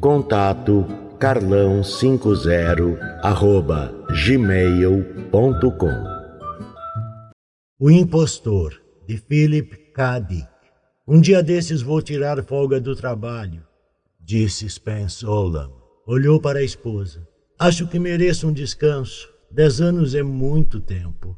Contato carlão50 arroba gmail.com O Impostor, de Philip K. Dick. Um dia desses vou tirar folga do trabalho, disse Spence Olam. Olhou para a esposa. Acho que mereço um descanso. Dez anos é muito tempo.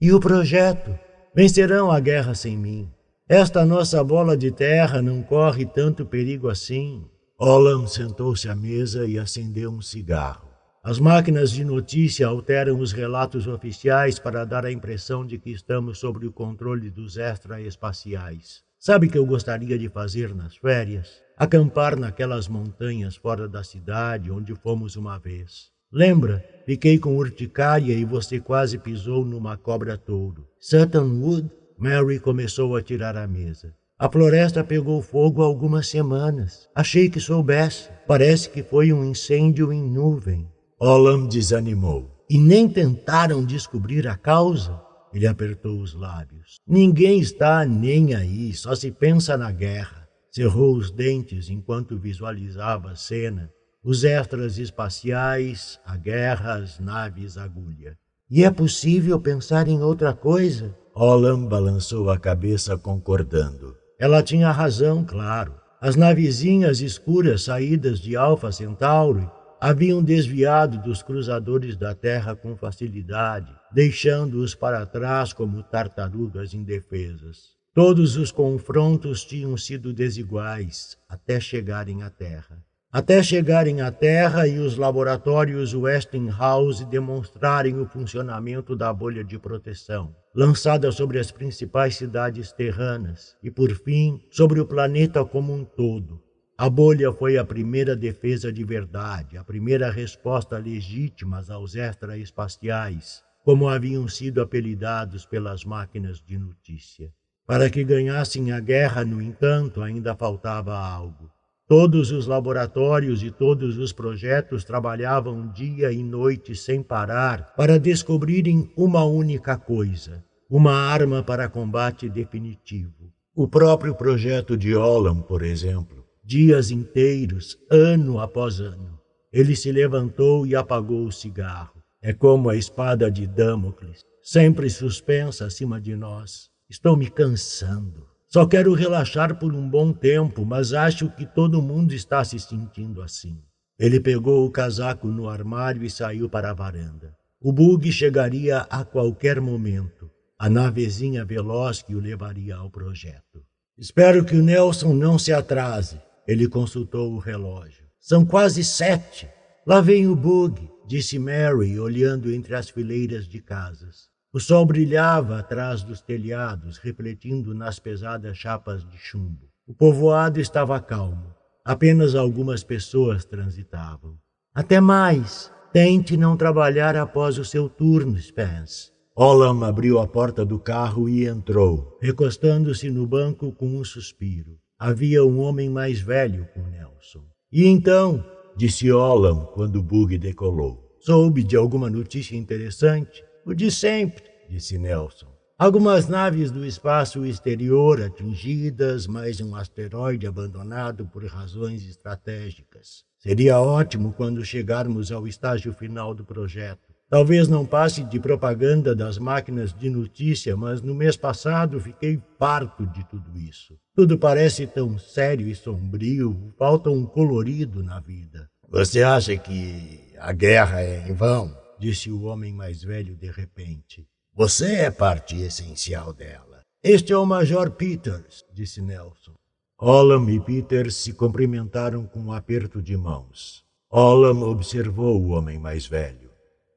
E o projeto? Vencerão a guerra sem mim. Esta nossa bola de terra não corre tanto perigo assim. Olam sentou-se à mesa e acendeu um cigarro. As máquinas de notícia alteram os relatos oficiais para dar a impressão de que estamos sob o controle dos extraespaciais. Sabe o que eu gostaria de fazer nas férias? Acampar naquelas montanhas fora da cidade onde fomos uma vez. Lembra? Fiquei com urticária e você quase pisou numa cobra-touro. Sutton Wood? Mary começou a tirar a mesa. A floresta pegou fogo há algumas semanas. Achei que soubesse. Parece que foi um incêndio em nuvem. Olam desanimou. E nem tentaram descobrir a causa? Ele apertou os lábios. Ninguém está nem aí, só se pensa na guerra. Cerrou os dentes enquanto visualizava a cena. Os extras espaciais, a guerra, as naves agulha. E é possível pensar em outra coisa? Olam balançou a cabeça concordando. Ela tinha razão, claro. As navezinhas escuras saídas de Alfa Centauri haviam desviado dos cruzadores da Terra com facilidade, deixando-os para trás como tartarugas indefesas. Todos os confrontos tinham sido desiguais até chegarem à Terra até chegarem à Terra e os laboratórios Westinghouse demonstrarem o funcionamento da bolha de proteção, lançada sobre as principais cidades terranas e, por fim, sobre o planeta como um todo. A bolha foi a primeira defesa de verdade, a primeira resposta legítima aos extraespaciais, como haviam sido apelidados pelas máquinas de notícia. Para que ganhassem a guerra, no entanto, ainda faltava algo Todos os laboratórios e todos os projetos trabalhavam dia e noite sem parar para descobrirem uma única coisa: uma arma para combate definitivo. O próprio projeto de Olam, por exemplo, dias inteiros, ano após ano. Ele se levantou e apagou o cigarro. É como a espada de Damocles, sempre suspensa acima de nós. Estou me cansando. Só quero relaxar por um bom tempo, mas acho que todo mundo está se sentindo assim. Ele pegou o casaco no armário e saiu para a varanda. O bug chegaria a qualquer momento. A navezinha veloz que o levaria ao projeto. Espero que o Nelson não se atrase. Ele consultou o relógio. São quase sete. Lá vem o bug, disse Mary, olhando entre as fileiras de casas. O sol brilhava atrás dos telhados, refletindo nas pesadas chapas de chumbo. O povoado estava calmo. Apenas algumas pessoas transitavam. Até mais. Tente não trabalhar após o seu turno, Spence. Olam abriu a porta do carro e entrou, recostando-se no banco com um suspiro. Havia um homem mais velho com Nelson. E então, disse Olam quando o bug decolou. Soube de alguma notícia interessante? O de sempre, disse Nelson. Algumas naves do espaço exterior atingidas, mais um asteroide abandonado por razões estratégicas. Seria ótimo quando chegarmos ao estágio final do projeto. Talvez não passe de propaganda das máquinas de notícia, mas no mês passado fiquei farto de tudo isso. Tudo parece tão sério e sombrio, falta um colorido na vida. Você acha que a guerra é em vão? Disse o homem mais velho de repente. Você é parte essencial dela. Este é o Major Peters, disse Nelson. Olam e Peters se cumprimentaram com um aperto de mãos. Olam observou o homem mais velho.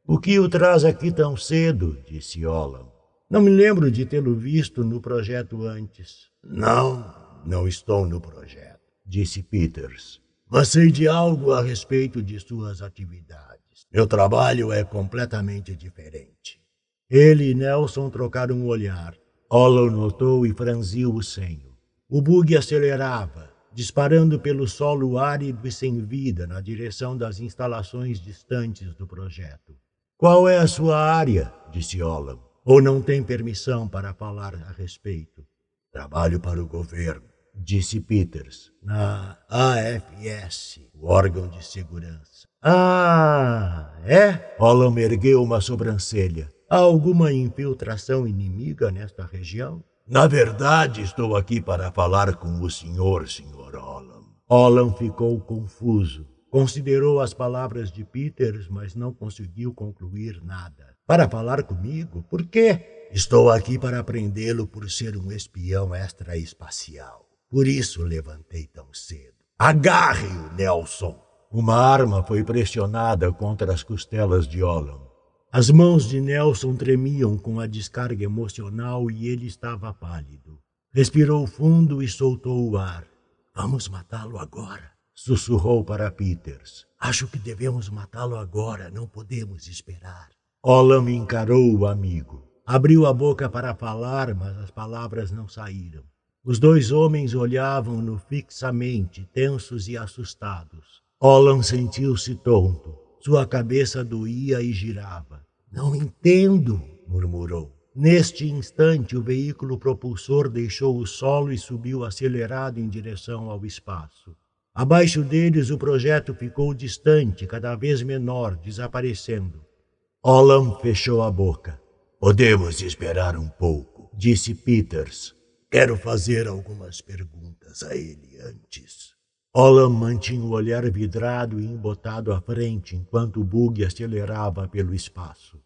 O que o traz aqui tão cedo? disse Olam. Não me lembro de tê-lo visto no projeto antes. Não, não estou no projeto, disse Peters. Mas sei de algo a respeito de suas atividades. Meu trabalho é completamente diferente. Ele e Nelson trocaram um olhar. Olam notou e franziu o senho. O bug acelerava, disparando pelo solo árido e sem vida na direção das instalações distantes do projeto. Qual é a sua área? disse Olam. Ou não tem permissão para falar a respeito? Trabalho para o governo, disse Peters, na AFS, o órgão de segurança. Ah, é? Olam ergueu uma sobrancelha. Há alguma infiltração inimiga nesta região? Na verdade, estou aqui para falar com o senhor, senhor Olam. Olam ficou confuso. Considerou as palavras de Peters, mas não conseguiu concluir nada. Para falar comigo? Por quê? Estou aqui para prendê-lo por ser um espião extraespacial. Por isso levantei tão cedo. Agarre-o, Nelson! Uma arma foi pressionada contra as costelas de Olam. As mãos de Nelson tremiam com a descarga emocional e ele estava pálido. Respirou fundo e soltou o ar. Vamos matá-lo agora sussurrou para Peters. Acho que devemos matá-lo agora, não podemos esperar. Olam encarou o amigo. Abriu a boca para falar, mas as palavras não saíram. Os dois homens olhavam-no fixamente, tensos e assustados. Olam sentiu-se tonto. Sua cabeça doía e girava. Não entendo, murmurou. Neste instante, o veículo propulsor deixou o solo e subiu acelerado em direção ao espaço. Abaixo deles, o projeto ficou distante, cada vez menor, desaparecendo. Olam fechou a boca. Podemos esperar um pouco, disse Peters. Quero fazer algumas perguntas a ele antes. Olam mantinha o olhar vidrado e embotado à frente enquanto o bug acelerava pelo espaço.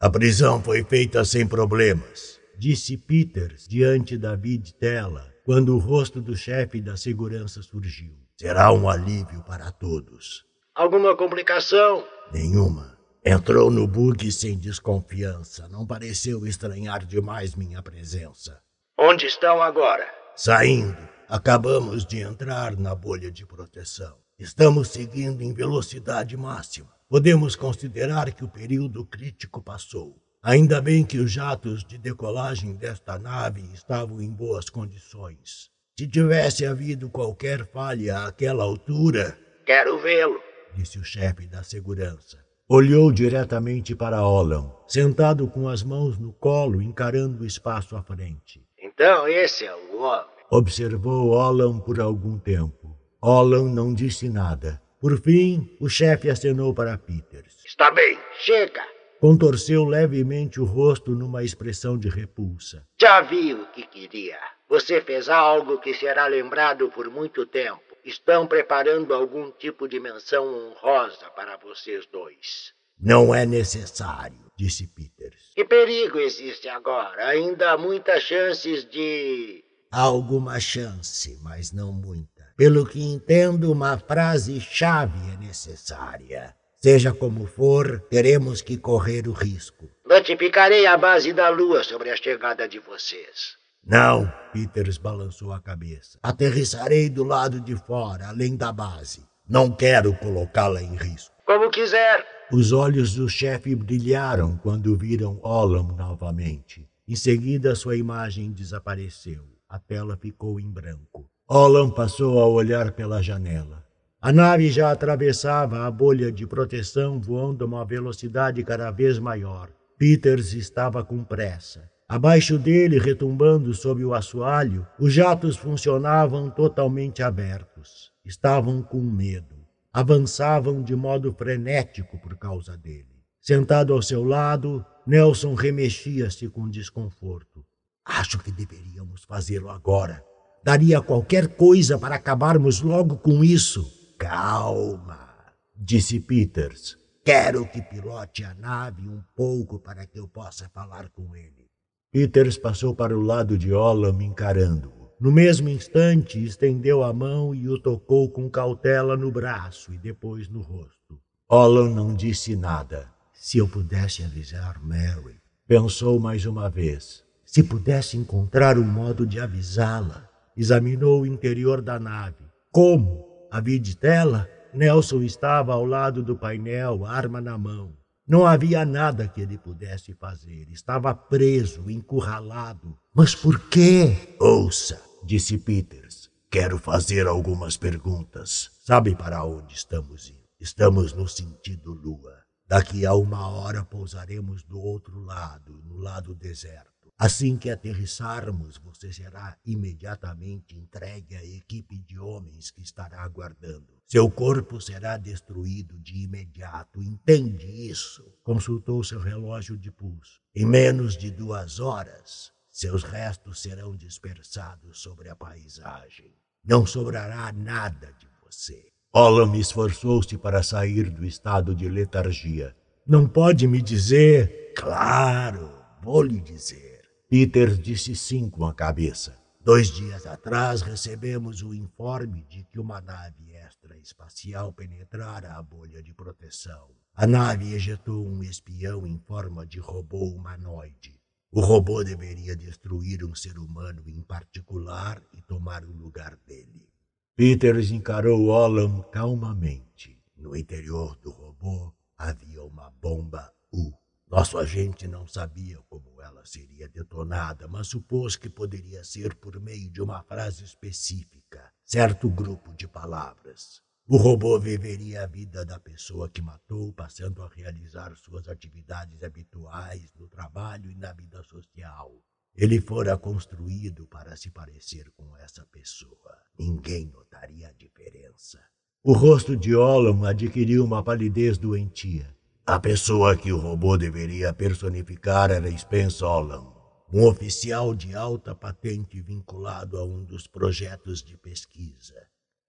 A prisão foi feita sem problemas, disse Peters diante da vid-tela, quando o rosto do chefe da segurança surgiu. Será um alívio para todos. Alguma complicação? Nenhuma. Entrou no bug sem desconfiança. Não pareceu estranhar demais minha presença. Onde estão agora? Saindo. Acabamos de entrar na bolha de proteção. Estamos seguindo em velocidade máxima. Podemos considerar que o período crítico passou. Ainda bem que os jatos de decolagem desta nave estavam em boas condições. Se tivesse havido qualquer falha àquela altura. Quero vê-lo, disse o chefe da segurança. Olhou diretamente para Olam, sentado com as mãos no colo, encarando o espaço à frente. Então esse é o homem. Observou Olam por algum tempo. Olam não disse nada. Por fim, o chefe acenou para Peters. Está bem, chega. Contorceu levemente o rosto numa expressão de repulsa. Já vi o que queria. Você fez algo que será lembrado por muito tempo. Estão preparando algum tipo de menção honrosa para vocês dois. Não é necessário, disse Peters. Que perigo existe agora? Ainda há muitas chances de. Há alguma chance, mas não muita. Pelo que entendo, uma frase-chave é necessária. Seja como for, teremos que correr o risco. Notificarei a base da Lua sobre a chegada de vocês. Não, Peters balançou a cabeça. Aterrissarei do lado de fora, além da base. Não quero colocá-la em risco. Como quiser. Os olhos do chefe brilharam quando viram Olam novamente. Em seguida, sua imagem desapareceu. A tela ficou em branco. Olam passou a olhar pela janela. A nave já atravessava a bolha de proteção, voando a uma velocidade cada vez maior. Peters estava com pressa. Abaixo dele, retumbando sob o assoalho, os jatos funcionavam totalmente abertos. Estavam com medo. Avançavam de modo frenético por causa dele. Sentado ao seu lado, Nelson remexia-se com desconforto. Acho que deveríamos fazê-lo agora. Daria qualquer coisa para acabarmos logo com isso. Calma, disse Peters. Quero que pilote a nave um pouco para que eu possa falar com ele. Peters passou para o lado de Olam encarando-o. No mesmo instante, estendeu a mão e o tocou com cautela no braço e depois no rosto. Olam não disse nada. Se eu pudesse avisar Mary, pensou mais uma vez. Se pudesse encontrar um modo de avisá-la. Examinou o interior da nave. Como? A viditela? Nelson estava ao lado do painel, arma na mão. Não havia nada que ele pudesse fazer. Estava preso, encurralado. Mas por quê? Ouça, disse Peters. Quero fazer algumas perguntas. Sabe para onde estamos indo? Estamos no sentido lua. Daqui a uma hora pousaremos do outro lado, no lado deserto. Assim que aterrissarmos, você será imediatamente entregue à equipe de homens que estará aguardando. Seu corpo será destruído de imediato. Entende isso? Consultou seu relógio de pulso. Em menos de duas horas, seus restos serão dispersados sobre a paisagem. Não sobrará nada de você. Olam esforçou-se para sair do estado de letargia. Não pode me dizer? Claro, vou lhe dizer. Peter disse sim com a cabeça. Dois dias atrás recebemos o informe de que uma nave extraespacial penetrara a bolha de proteção. A nave ejetou um espião em forma de robô humanoide. O robô deveria destruir um ser humano em particular e tomar o lugar dele. Peters encarou Olam calmamente. No interior do robô havia uma bomba U. Nosso agente não sabia como ela seria detonada, mas supôs que poderia ser por meio de uma frase específica, certo grupo de palavras. O robô viveria a vida da pessoa que matou, passando a realizar suas atividades habituais no trabalho e na vida social. Ele fora construído para se parecer com essa pessoa. Ninguém notaria a diferença. O rosto de Olam adquiriu uma palidez doentia. A pessoa que o robô deveria personificar era Spence Olam, um oficial de alta patente vinculado a um dos projetos de pesquisa.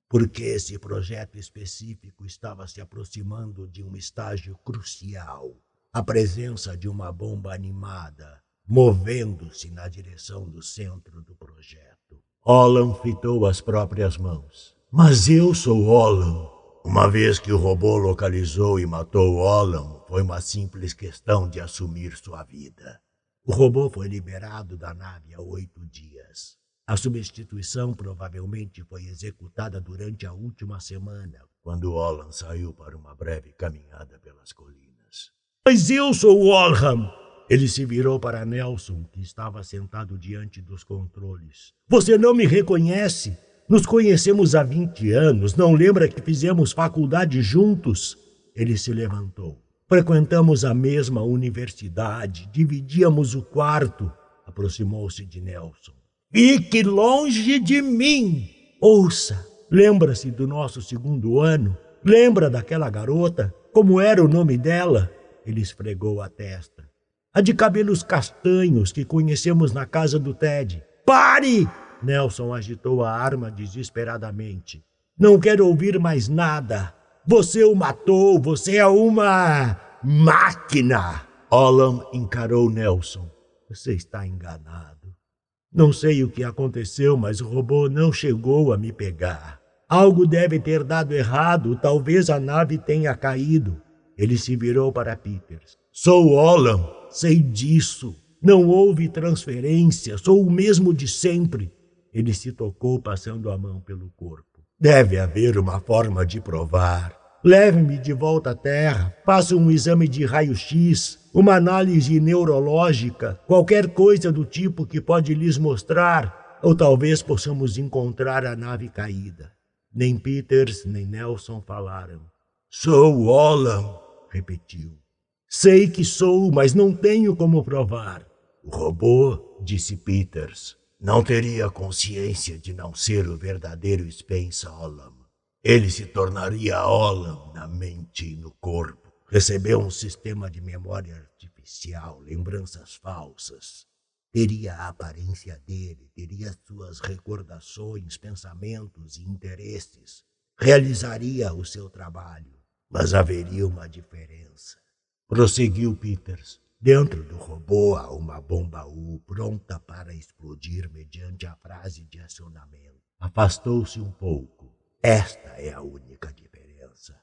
Porque esse projeto específico estava se aproximando de um estágio crucial a presença de uma bomba animada movendo-se na direção do centro do projeto. Olam fitou as próprias mãos. Mas eu sou Olam. Uma vez que o robô localizou e matou Olam, foi uma simples questão de assumir sua vida. O robô foi liberado da nave há oito dias. A substituição provavelmente foi executada durante a última semana, quando Olam saiu para uma breve caminhada pelas colinas. Mas eu sou Olham! Ele se virou para Nelson, que estava sentado diante dos controles. Você não me reconhece? Nos conhecemos há 20 anos, não lembra que fizemos faculdade juntos? Ele se levantou. Frequentamos a mesma universidade, dividíamos o quarto. Aproximou-se de Nelson. Fique longe de mim! Ouça, lembra-se do nosso segundo ano? Lembra daquela garota? Como era o nome dela? Ele esfregou a testa. A de cabelos castanhos que conhecemos na casa do Ted. Pare! Nelson agitou a arma desesperadamente. Não quero ouvir mais nada. Você o matou, você é uma máquina. Olam encarou Nelson. Você está enganado. Não sei o que aconteceu, mas o robô não chegou a me pegar. Algo deve ter dado errado, talvez a nave tenha caído. Ele se virou para Peters. Sou Olam, sei disso. Não houve transferência, sou o mesmo de sempre. Ele se tocou passando a mão pelo corpo. Deve haver uma forma de provar. Leve-me de volta à Terra, faça um exame de raio-x, uma análise neurológica, qualquer coisa do tipo que pode lhes mostrar, ou talvez possamos encontrar a nave caída. Nem Peters nem Nelson falaram. Sou Olam, repetiu. Sei que sou, mas não tenho como provar. O robô, disse Peters, não teria consciência de não ser o verdadeiro Spencer Olam. Ele se tornaria Olam na mente e no corpo. Recebeu um sistema de memória artificial, lembranças falsas. Teria a aparência dele, teria suas recordações, pensamentos e interesses. Realizaria o seu trabalho. Mas haveria uma diferença. Prosseguiu Peters. Dentro do robô há uma bomba U pronta para explodir mediante a frase de acionamento. Afastou-se um pouco. Esta é a única diferença.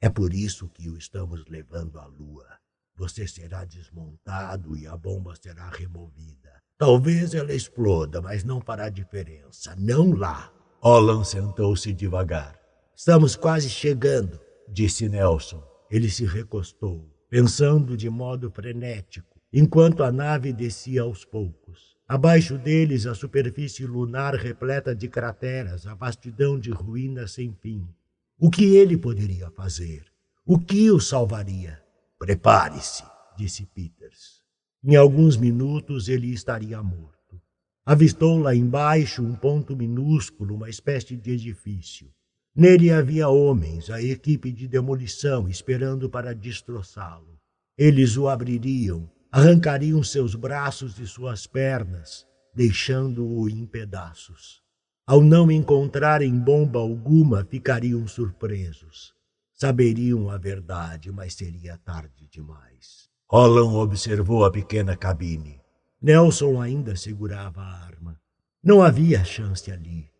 É por isso que o estamos levando à Lua. Você será desmontado e a bomba será removida. Talvez ela exploda, mas não fará diferença. Não lá. Olan sentou-se devagar. Estamos quase chegando disse Nelson. Ele se recostou, pensando de modo frenético, enquanto a nave descia aos poucos. Abaixo deles, a superfície lunar repleta de crateras, a vastidão de ruínas sem fim. O que ele poderia fazer? O que o salvaria? Prepare-se, disse Peters. Em alguns minutos ele estaria morto. Avistou lá embaixo um ponto minúsculo, uma espécie de edifício. Nele havia homens, a equipe de demolição, esperando para destroçá-lo. Eles o abririam, arrancariam seus braços e suas pernas, deixando-o em pedaços. Ao não encontrarem bomba alguma, ficariam surpresos. Saberiam a verdade, mas seria tarde demais. Holland observou a pequena cabine. Nelson ainda segurava a arma. Não havia chance ali.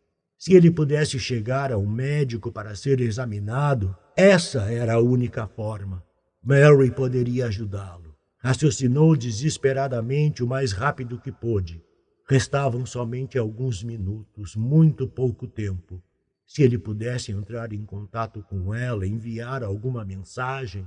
Se ele pudesse chegar ao médico para ser examinado, essa era a única forma. Mary poderia ajudá-lo. Raciocinou desesperadamente o mais rápido que pôde. Restavam somente alguns minutos, muito pouco tempo. Se ele pudesse entrar em contato com ela, enviar alguma mensagem.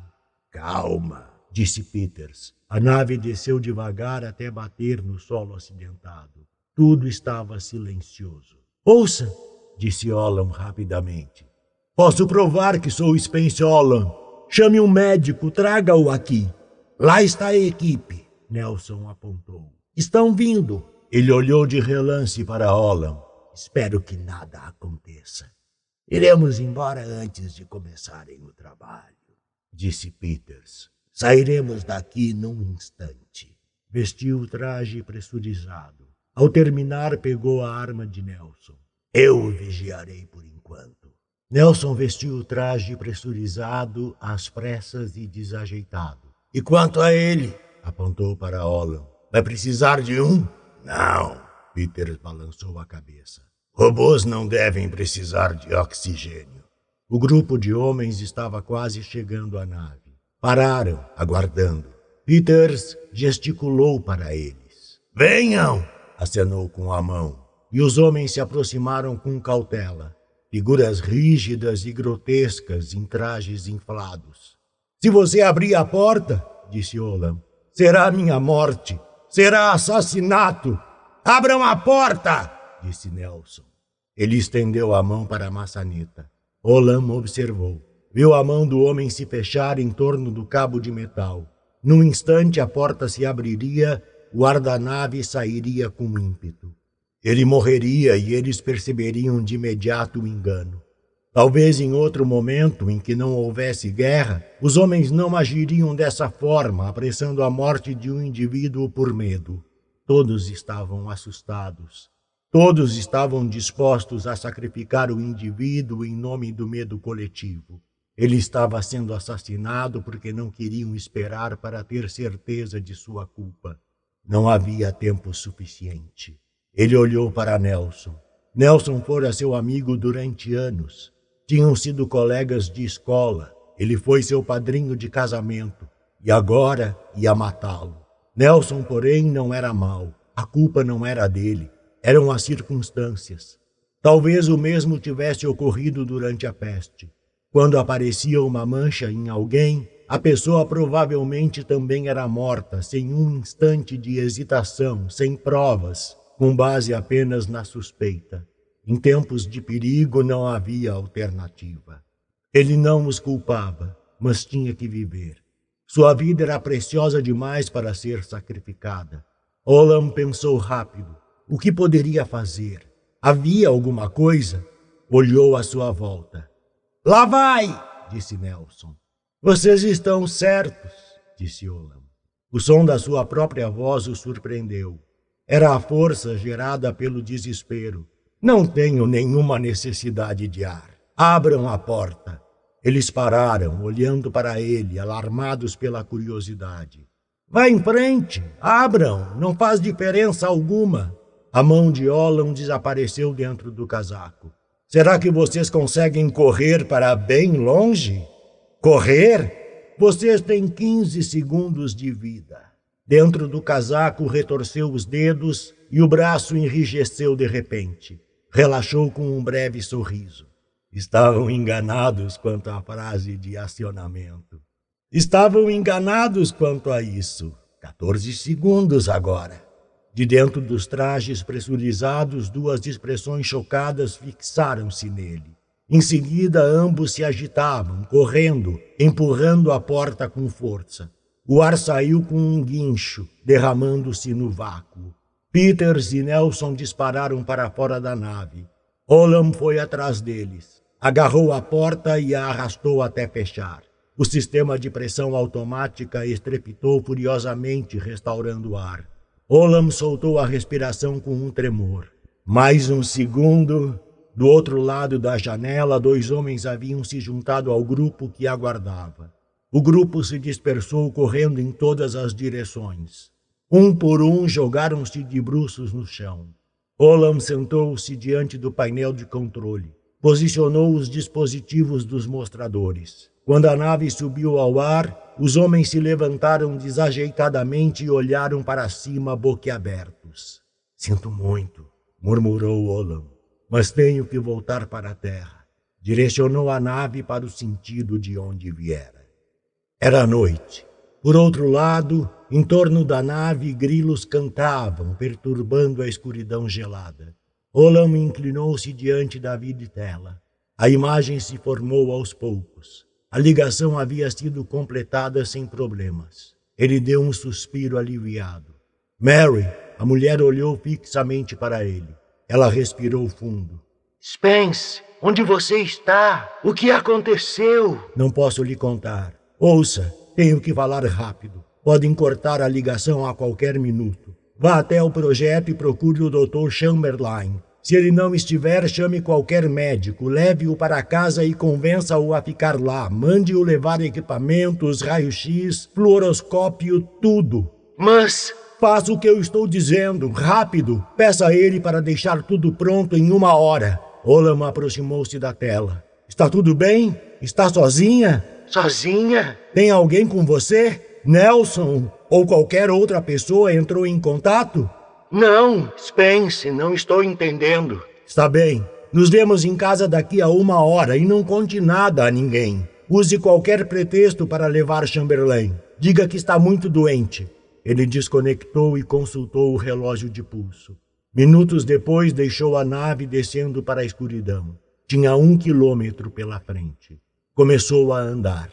Calma, disse Peters. A nave desceu devagar até bater no solo acidentado. Tudo estava silencioso. Ouça, disse Olam rapidamente. Posso provar que sou Spence Olam. Chame um médico, traga-o aqui. Lá está a equipe, Nelson apontou. Estão vindo. Ele olhou de relance para Olam. Espero que nada aconteça. Iremos embora antes de começarem o trabalho, disse Peters. Sairemos daqui num instante. Vestiu o traje pressurizado. Ao terminar, pegou a arma de Nelson. Eu o vigiarei por enquanto. Nelson vestiu o traje pressurizado, às pressas e desajeitado. E quanto a ele? apontou para Olan. Vai precisar de um? Não. Peter balançou a cabeça. Robôs não devem precisar de oxigênio. O grupo de homens estava quase chegando à nave. Pararam, aguardando. Peters gesticulou para eles. Venham! Acenou com a mão, e os homens se aproximaram com cautela, figuras rígidas e grotescas em trajes inflados. Se você abrir a porta, disse Olam, será minha morte, será assassinato. Abram a porta, disse Nelson. Ele estendeu a mão para a maçaneta. Olam observou. Viu a mão do homem se fechar em torno do cabo de metal. Num instante, a porta se abriria o guarda-nave sairia com ímpeto. Ele morreria e eles perceberiam de imediato o engano. Talvez em outro momento em que não houvesse guerra, os homens não agiriam dessa forma, apressando a morte de um indivíduo por medo. Todos estavam assustados. Todos estavam dispostos a sacrificar o indivíduo em nome do medo coletivo. Ele estava sendo assassinado porque não queriam esperar para ter certeza de sua culpa. Não havia tempo suficiente. Ele olhou para Nelson. Nelson fora seu amigo durante anos. Tinham sido colegas de escola. Ele foi seu padrinho de casamento. E agora ia matá-lo. Nelson, porém, não era mau. A culpa não era dele. Eram as circunstâncias. Talvez o mesmo tivesse ocorrido durante a peste. Quando aparecia uma mancha em alguém, a pessoa provavelmente também era morta, sem um instante de hesitação, sem provas, com base apenas na suspeita. Em tempos de perigo não havia alternativa. Ele não os culpava, mas tinha que viver. Sua vida era preciosa demais para ser sacrificada. Olam pensou rápido. O que poderia fazer? Havia alguma coisa? Olhou à sua volta. Lá vai! disse Nelson. Vocês estão certos, disse Olam. O som da sua própria voz o surpreendeu. Era a força gerada pelo desespero. Não tenho nenhuma necessidade de ar. Abram a porta. Eles pararam, olhando para ele, alarmados pela curiosidade. Vá em frente, abram, não faz diferença alguma. A mão de Olam desapareceu dentro do casaco. Será que vocês conseguem correr para bem longe? Correr? Vocês têm 15 segundos de vida. Dentro do casaco retorceu os dedos e o braço enrijeceu de repente. Relaxou com um breve sorriso. Estavam enganados quanto à frase de acionamento. Estavam enganados quanto a isso. 14 segundos agora. De dentro dos trajes pressurizados, duas expressões chocadas fixaram-se nele. Em seguida, ambos se agitavam, correndo, empurrando a porta com força. O ar saiu com um guincho, derramando-se no vácuo. Peters e Nelson dispararam para fora da nave. Olam foi atrás deles. Agarrou a porta e a arrastou até fechar. O sistema de pressão automática estrepitou furiosamente, restaurando o ar. Olam soltou a respiração com um tremor. Mais um segundo. Do outro lado da janela, dois homens haviam se juntado ao grupo que aguardava. O grupo se dispersou correndo em todas as direções. Um por um jogaram-se de bruços no chão. Olam sentou-se diante do painel de controle. Posicionou os dispositivos dos mostradores. Quando a nave subiu ao ar, os homens se levantaram desajeitadamente e olharam para cima boquiabertos. Sinto muito, murmurou Olam, mas tenho que voltar para a terra. Direcionou a nave para o sentido de onde viera. Era noite. Por outro lado, em torno da nave, grilos cantavam, perturbando a escuridão gelada. Olam inclinou-se diante da viditela. A imagem se formou aos poucos. A ligação havia sido completada sem problemas. Ele deu um suspiro aliviado. Mary, a mulher olhou fixamente para ele. Ela respirou fundo. Spence, onde você está? O que aconteceu? Não posso lhe contar. Ouça, tenho que falar rápido. Podem cortar a ligação a qualquer minuto. Vá até o projeto e procure o Dr. Chamberlain. Se ele não estiver, chame qualquer médico, leve-o para casa e convença-o a ficar lá. Mande-o levar equipamentos, raio-x, fluoroscópio, tudo. Mas. Faça o que eu estou dizendo, rápido. Peça a ele para deixar tudo pronto em uma hora. Olam aproximou-se da tela. Está tudo bem? Está sozinha? Sozinha? Tem alguém com você? Nelson ou qualquer outra pessoa entrou em contato? Não, Spence, não estou entendendo. Está bem. Nos vemos em casa daqui a uma hora e não conte nada a ninguém. Use qualquer pretexto para levar Chamberlain. Diga que está muito doente. Ele desconectou e consultou o relógio de pulso. Minutos depois, deixou a nave descendo para a escuridão. Tinha um quilômetro pela frente. Começou a andar.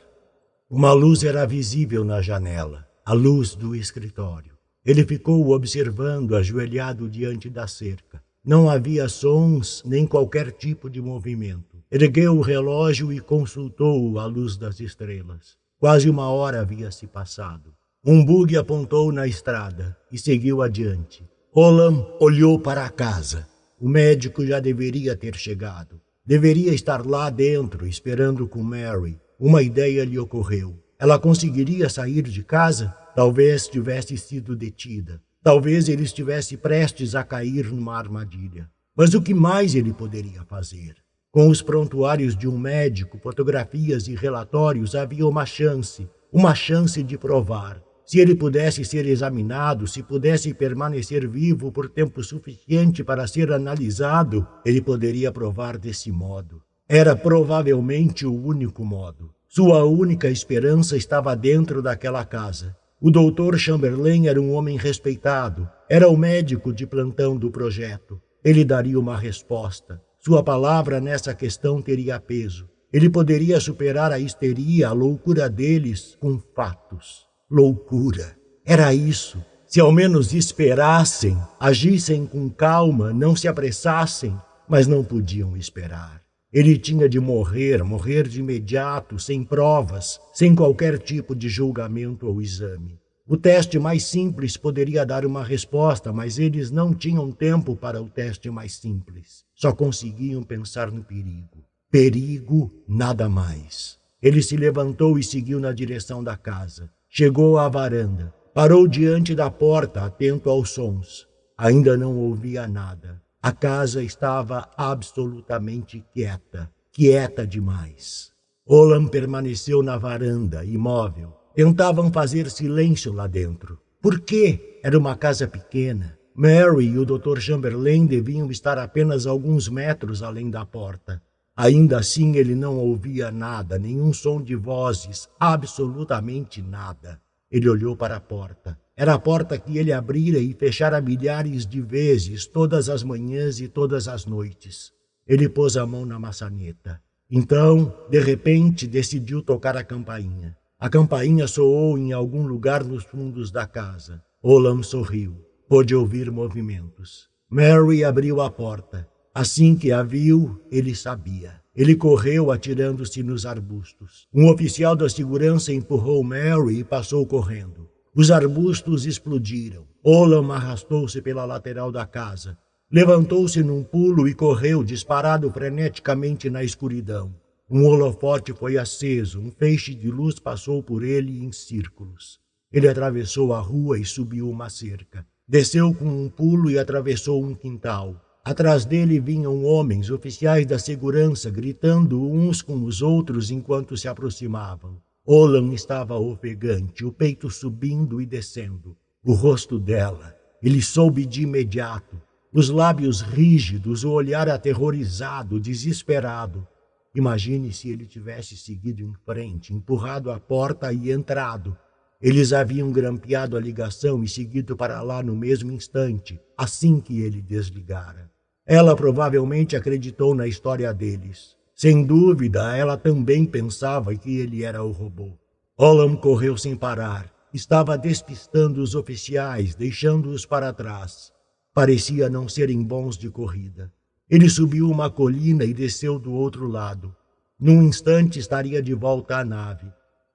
Uma luz era visível na janela a luz do escritório. Ele ficou observando, ajoelhado diante da cerca. Não havia sons nem qualquer tipo de movimento. Ergueu o relógio e consultou a luz das estrelas. Quase uma hora havia se passado. Um bug apontou na estrada e seguiu adiante. Olam olhou para a casa. O médico já deveria ter chegado. Deveria estar lá dentro, esperando com Mary. Uma ideia lhe ocorreu. Ela conseguiria sair de casa? Talvez tivesse sido detida. Talvez ele estivesse prestes a cair numa armadilha. Mas o que mais ele poderia fazer? Com os prontuários de um médico, fotografias e relatórios, havia uma chance, uma chance de provar. Se ele pudesse ser examinado, se pudesse permanecer vivo por tempo suficiente para ser analisado, ele poderia provar desse modo. Era provavelmente o único modo. Sua única esperança estava dentro daquela casa. O doutor Chamberlain era um homem respeitado, era o médico de plantão do projeto. Ele daria uma resposta. Sua palavra nessa questão teria peso. Ele poderia superar a histeria, a loucura deles com fatos. Loucura. Era isso. Se ao menos esperassem, agissem com calma, não se apressassem, mas não podiam esperar. Ele tinha de morrer, morrer de imediato, sem provas, sem qualquer tipo de julgamento ou exame. O teste mais simples poderia dar uma resposta, mas eles não tinham tempo para o teste mais simples. Só conseguiam pensar no perigo. Perigo, nada mais. Ele se levantou e seguiu na direção da casa. Chegou à varanda. Parou diante da porta, atento aos sons. Ainda não ouvia nada. A casa estava absolutamente quieta. Quieta demais. Olam permaneceu na varanda, imóvel. Tentavam fazer silêncio lá dentro. Por quê? Era uma casa pequena. Mary e o Dr. Chamberlain deviam estar apenas alguns metros além da porta. Ainda assim, ele não ouvia nada, nenhum som de vozes, absolutamente nada. Ele olhou para a porta. Era a porta que ele abrira e fechara milhares de vezes, todas as manhãs e todas as noites. Ele pôs a mão na maçaneta. Então, de repente, decidiu tocar a campainha. A campainha soou em algum lugar nos fundos da casa. Olam sorriu. Pôde ouvir movimentos. Mary abriu a porta. Assim que a viu, ele sabia. Ele correu atirando-se nos arbustos. Um oficial da segurança empurrou Mary e passou correndo. Os arbustos explodiram. Olam arrastou-se pela lateral da casa. Levantou-se num pulo e correu disparado freneticamente na escuridão. Um holofote foi aceso, um feixe de luz passou por ele em círculos. Ele atravessou a rua e subiu uma cerca. Desceu com um pulo e atravessou um quintal. Atrás dele vinham homens, oficiais da segurança, gritando uns com os outros enquanto se aproximavam. Olan estava ofegante, o peito subindo e descendo. O rosto dela, ele soube de imediato. Os lábios rígidos, o olhar aterrorizado, desesperado. Imagine se ele tivesse seguido em frente, empurrado a porta e entrado. Eles haviam grampeado a ligação e seguido para lá no mesmo instante, assim que ele desligara. Ela provavelmente acreditou na história deles. Sem dúvida, ela também pensava que ele era o robô. Olam correu sem parar. Estava despistando os oficiais, deixando-os para trás. Parecia não serem bons de corrida. Ele subiu uma colina e desceu do outro lado. Num instante estaria de volta à nave.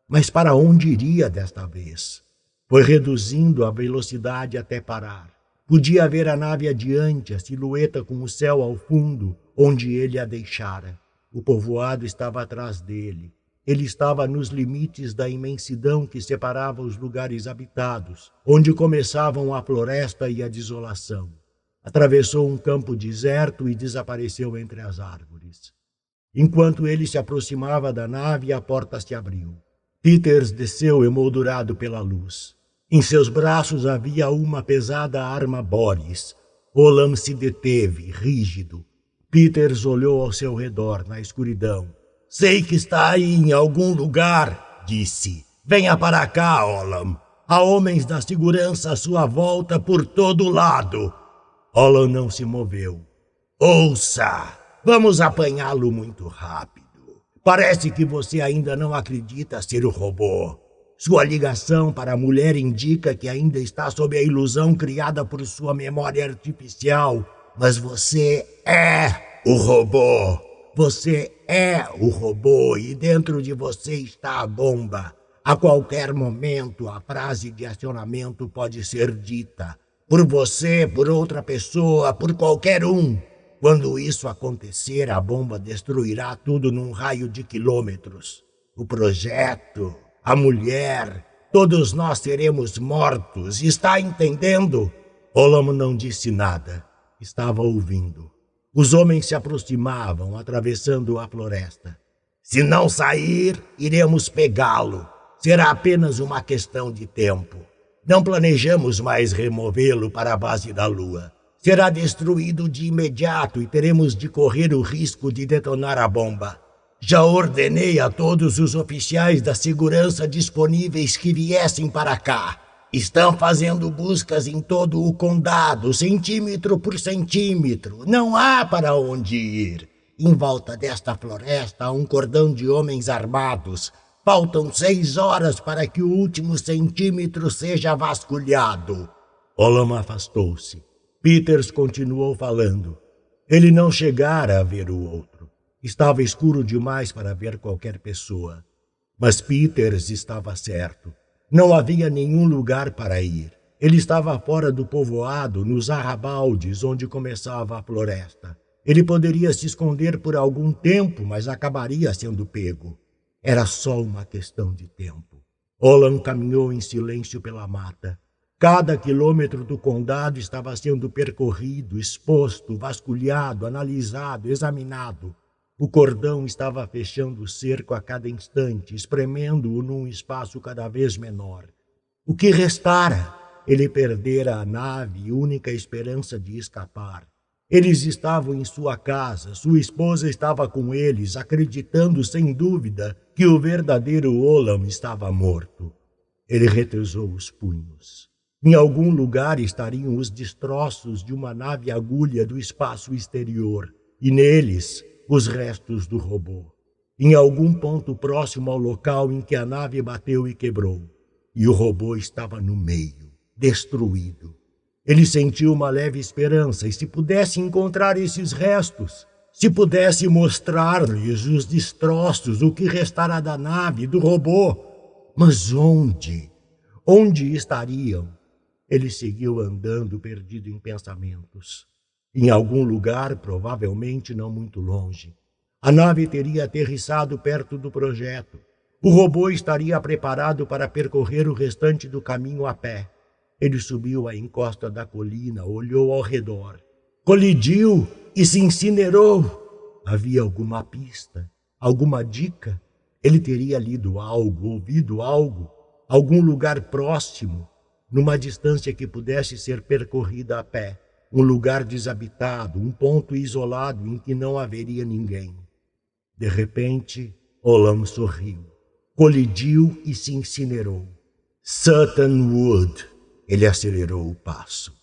Mas para onde iria desta vez? Foi reduzindo a velocidade até parar. Podia ver a nave adiante, a silhueta com o céu ao fundo, onde ele a deixara. O povoado estava atrás dele. Ele estava nos limites da imensidão que separava os lugares habitados, onde começavam a floresta e a desolação. Atravessou um campo deserto e desapareceu entre as árvores. Enquanto ele se aproximava da nave, a porta se abriu. Peters desceu emoldurado pela luz. Em seus braços havia uma pesada arma Boris. Olam se deteve, rígido. Peters olhou ao seu redor, na escuridão. Sei que está aí em algum lugar, disse. Venha para cá, Olam. Há homens da segurança à sua volta por todo lado. Olam não se moveu. Ouça! Vamos apanhá-lo muito rápido. Parece que você ainda não acredita ser o robô. Sua ligação para a mulher indica que ainda está sob a ilusão criada por sua memória artificial. Mas você é o robô. Você é o robô e dentro de você está a bomba. A qualquer momento, a frase de acionamento pode ser dita. Por você, por outra pessoa, por qualquer um. Quando isso acontecer, a bomba destruirá tudo num raio de quilômetros. O projeto a mulher, todos nós seremos mortos, está entendendo? Olamo não disse nada, estava ouvindo. Os homens se aproximavam, atravessando a floresta. Se não sair, iremos pegá-lo. Será apenas uma questão de tempo. Não planejamos mais removê-lo para a base da Lua. Será destruído de imediato e teremos de correr o risco de detonar a bomba. Já ordenei a todos os oficiais da segurança disponíveis que viessem para cá. Estão fazendo buscas em todo o condado, centímetro por centímetro. Não há para onde ir. Em volta desta floresta há um cordão de homens armados. Faltam seis horas para que o último centímetro seja vasculhado. Olam afastou-se. Peters continuou falando. Ele não chegara a ver o outro. Estava escuro demais para ver qualquer pessoa. Mas Peters estava certo. Não havia nenhum lugar para ir. Ele estava fora do povoado, nos arrabaldes onde começava a floresta. Ele poderia se esconder por algum tempo, mas acabaria sendo pego. Era só uma questão de tempo. Olan caminhou em silêncio pela mata. Cada quilômetro do condado estava sendo percorrido, exposto, vasculhado, analisado, examinado. O cordão estava fechando o cerco a cada instante, espremendo-o num espaço cada vez menor. O que restara? Ele perdera a nave, única esperança de escapar. Eles estavam em sua casa, sua esposa estava com eles, acreditando sem dúvida que o verdadeiro Olam estava morto. Ele retesou os punhos. Em algum lugar estariam os destroços de uma nave agulha do espaço exterior, e neles os restos do robô. Em algum ponto próximo ao local em que a nave bateu e quebrou, e o robô estava no meio, destruído. Ele sentiu uma leve esperança, e se pudesse encontrar esses restos, se pudesse mostrar-lhes os destroços, o que restara da nave, do robô. Mas onde? Onde estariam? Ele seguiu andando, perdido em pensamentos. Em algum lugar, provavelmente não muito longe. A nave teria aterrissado perto do projeto. O robô estaria preparado para percorrer o restante do caminho a pé. Ele subiu a encosta da colina, olhou ao redor. Colidiu e se incinerou. Havia alguma pista, alguma dica? Ele teria lido algo, ouvido algo, algum lugar próximo, numa distância que pudesse ser percorrida a pé, um lugar desabitado, um ponto isolado em que não haveria ninguém. De repente, Olam sorriu, colidiu e se incinerou. Sutton Wood. Ele acelerou o passo.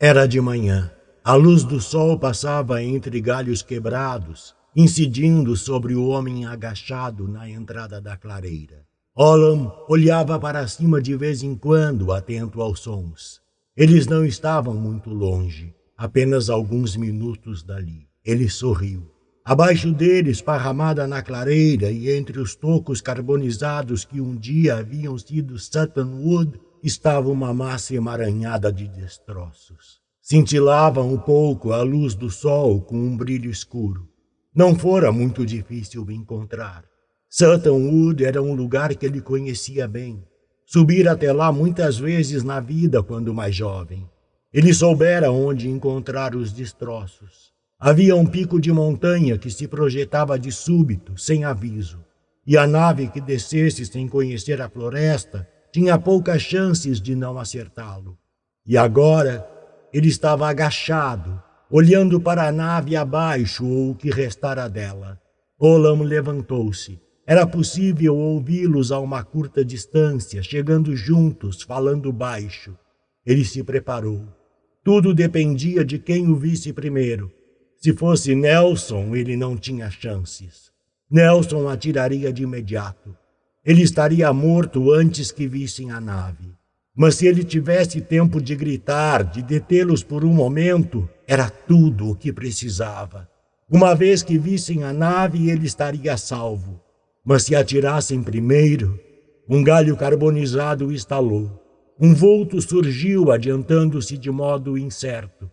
Era de manhã. A luz do sol passava entre galhos quebrados, incidindo sobre o homem agachado na entrada da clareira. Olam olhava para cima de vez em quando, atento aos sons. Eles não estavam muito longe, apenas alguns minutos dali. Ele sorriu. Abaixo dele, esparramada na clareira e entre os tocos carbonizados que um dia haviam sido Sutton Wood, estava uma massa emaranhada de destroços. Cintilava um pouco a luz do sol com um brilho escuro. Não fora muito difícil encontrar. Sutton Wood era um lugar que ele conhecia bem. Subira até lá muitas vezes na vida quando mais jovem. Ele soubera onde encontrar os destroços. Havia um pico de montanha que se projetava de súbito, sem aviso, e a nave que descesse sem conhecer a floresta tinha poucas chances de não acertá-lo. E agora ele estava agachado, olhando para a nave abaixo ou o que restara dela. Olam levantou-se era possível ouvi-los a uma curta distância, chegando juntos, falando baixo. Ele se preparou. Tudo dependia de quem o visse primeiro. Se fosse Nelson, ele não tinha chances. Nelson atiraria de imediato. Ele estaria morto antes que vissem a nave. Mas se ele tivesse tempo de gritar, de detê-los por um momento, era tudo o que precisava. Uma vez que vissem a nave, ele estaria salvo. Mas se atirassem primeiro, um galho carbonizado estalou. Um vulto surgiu, adiantando-se de modo incerto.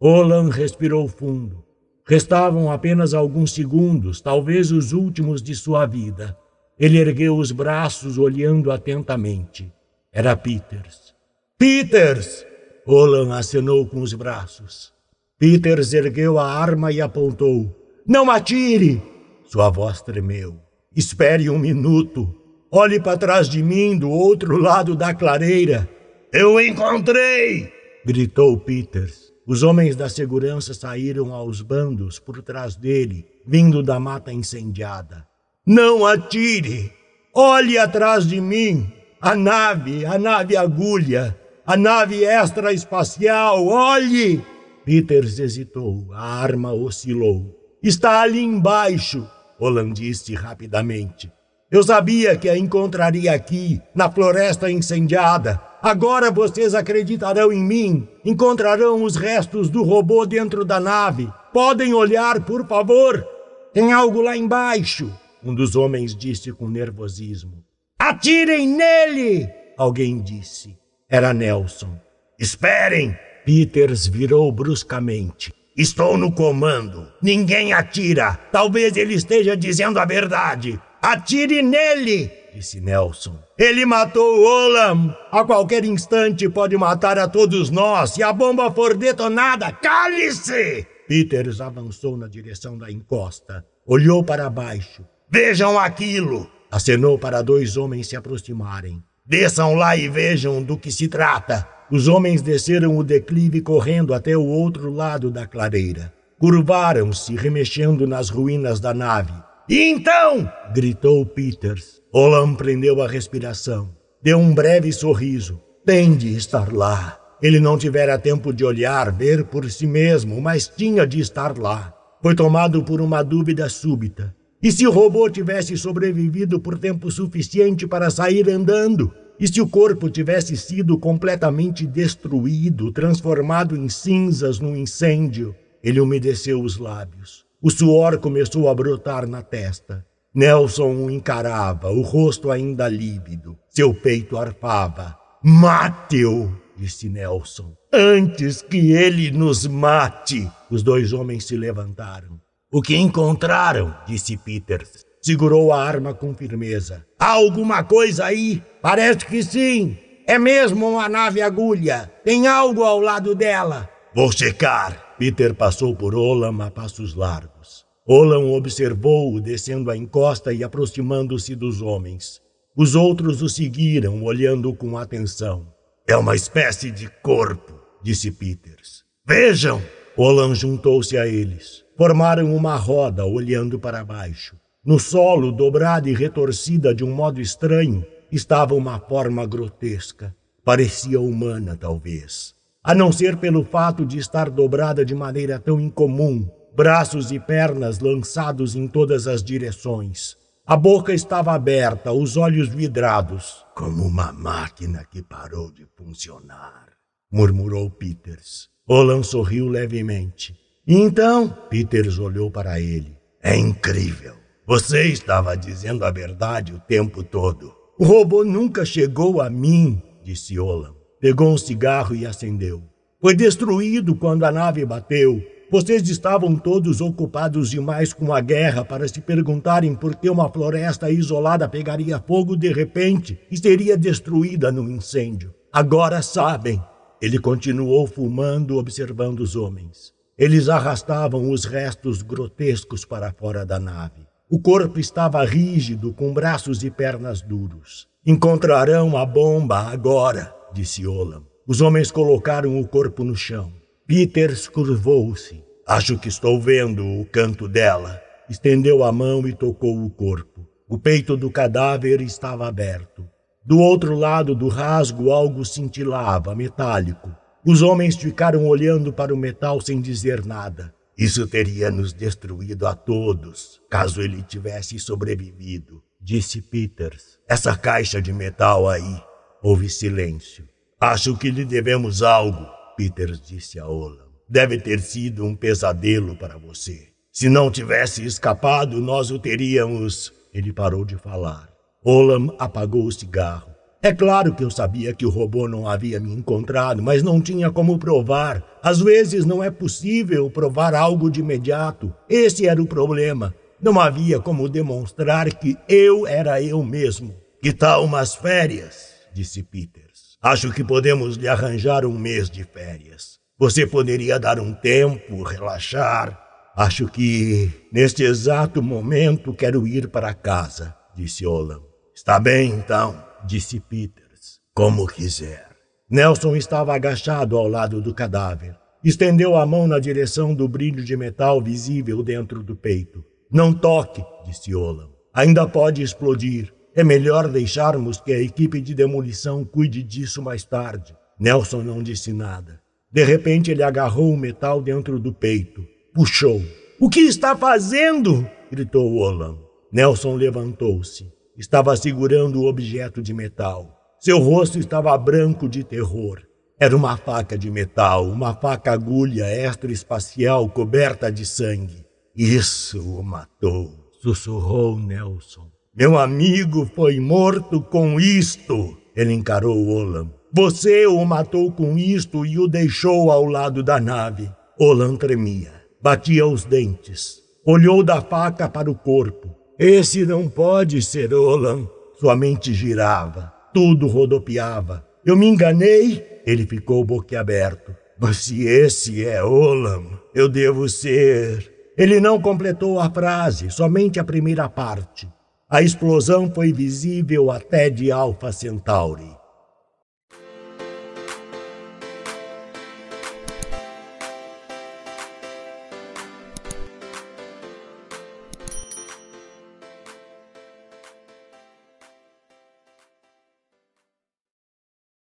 Olan respirou fundo. Restavam apenas alguns segundos, talvez os últimos de sua vida. Ele ergueu os braços, olhando atentamente. Era Peters. Peters! Olan acenou com os braços. Peters ergueu a arma e apontou. Não atire! Sua voz tremeu. Espere um minuto. Olhe para trás de mim, do outro lado da clareira. Eu encontrei! gritou Peters. Os homens da segurança saíram aos bandos por trás dele, vindo da mata incendiada. Não atire! Olhe atrás de mim! A nave, a nave agulha, a nave extraespacial, olhe! Peters hesitou, a arma oscilou. Está ali embaixo, Roland disse rapidamente. Eu sabia que a encontraria aqui, na floresta incendiada. Agora vocês acreditarão em mim. Encontrarão os restos do robô dentro da nave. Podem olhar, por favor? Tem algo lá embaixo, um dos homens disse com nervosismo. Atirem nele! Alguém disse. Era Nelson. Esperem! Peters virou bruscamente. Estou no comando. Ninguém atira. Talvez ele esteja dizendo a verdade. Atire nele! disse Nelson. Ele matou Olam! A qualquer instante pode matar a todos nós se a bomba for detonada! Cale-se! Peters avançou na direção da encosta. Olhou para baixo. Vejam aquilo! Acenou para dois homens se aproximarem. Desçam lá e vejam do que se trata. Os homens desceram o declive correndo até o outro lado da clareira. Curvaram-se, remexendo nas ruínas da nave. E então! gritou Peters. Olam prendeu a respiração. Deu um breve sorriso. Tem de estar lá. Ele não tivera tempo de olhar, ver por si mesmo, mas tinha de estar lá. Foi tomado por uma dúvida súbita. E se o robô tivesse sobrevivido por tempo suficiente para sair andando? E se o corpo tivesse sido completamente destruído, transformado em cinzas no incêndio? Ele umedeceu os lábios. O suor começou a brotar na testa. Nelson o encarava, o rosto ainda lívido. Seu peito arfava. Mate-o, disse Nelson. Antes que ele nos mate. Os dois homens se levantaram. O que encontraram? disse Peters. Segurou a arma com firmeza. Há alguma coisa aí? Parece que sim. É mesmo uma nave agulha. Tem algo ao lado dela. Vou checar. Peter passou por Olam a passos largos. Olam observou-o descendo a encosta e aproximando-se dos homens. Os outros o seguiram, olhando com atenção. É uma espécie de corpo, disse Peters. Vejam! Olam juntou-se a eles. Formaram uma roda, olhando para baixo. No solo, dobrada e retorcida de um modo estranho, estava uma forma grotesca. Parecia humana, talvez. A não ser pelo fato de estar dobrada de maneira tão incomum, braços e pernas lançados em todas as direções. A boca estava aberta, os olhos vidrados, como uma máquina que parou de funcionar, murmurou Peters. Olan sorriu levemente. Então, Peters olhou para ele. É incrível. Você estava dizendo a verdade o tempo todo. O robô nunca chegou a mim, disse Olam. Pegou um cigarro e acendeu. Foi destruído quando a nave bateu. Vocês estavam todos ocupados demais com a guerra para se perguntarem por que uma floresta isolada pegaria fogo de repente e seria destruída no incêndio. Agora sabem. Ele continuou fumando, observando os homens. Eles arrastavam os restos grotescos para fora da nave. O corpo estava rígido, com braços e pernas duros. Encontrarão a bomba agora, disse Olam. Os homens colocaram o corpo no chão. Peters curvou-se. Acho que estou vendo o canto dela. Estendeu a mão e tocou o corpo. O peito do cadáver estava aberto. Do outro lado do rasgo algo cintilava, metálico. Os homens ficaram olhando para o metal sem dizer nada. Isso teria nos destruído a todos, caso ele tivesse sobrevivido, disse Peters. Essa caixa de metal aí. Houve silêncio. Acho que lhe devemos algo, Peters disse a Olam. Deve ter sido um pesadelo para você. Se não tivesse escapado, nós o teríamos. Ele parou de falar. Olam apagou o cigarro. É claro que eu sabia que o robô não havia me encontrado, mas não tinha como provar. Às vezes não é possível provar algo de imediato. Esse era o problema. Não havia como demonstrar que eu era eu mesmo. Que tal umas férias? disse Peters. Acho que podemos lhe arranjar um mês de férias. Você poderia dar um tempo, relaxar. Acho que, neste exato momento, quero ir para casa, disse Olam. Está bem, então disse Peters. Como quiser. Nelson estava agachado ao lado do cadáver. Estendeu a mão na direção do brilho de metal visível dentro do peito. Não toque, disse Olam. Ainda pode explodir. É melhor deixarmos que a equipe de demolição cuide disso mais tarde. Nelson não disse nada. De repente, ele agarrou o metal dentro do peito. Puxou. O que está fazendo? gritou Olam. Nelson levantou-se. Estava segurando o objeto de metal. Seu rosto estava branco de terror. Era uma faca de metal, uma faca agulha extraespacial coberta de sangue. Isso o matou, sussurrou Nelson. Meu amigo foi morto com isto, ele encarou Olam. Você o matou com isto e o deixou ao lado da nave. Olam tremia, batia os dentes. Olhou da faca para o corpo. Esse não pode ser Olan. Sua mente girava, tudo rodopiava. Eu me enganei? Ele ficou boquiaberto. Mas se esse é Olam, eu devo ser. Ele não completou a frase, somente a primeira parte. A explosão foi visível até de Alpha Centauri.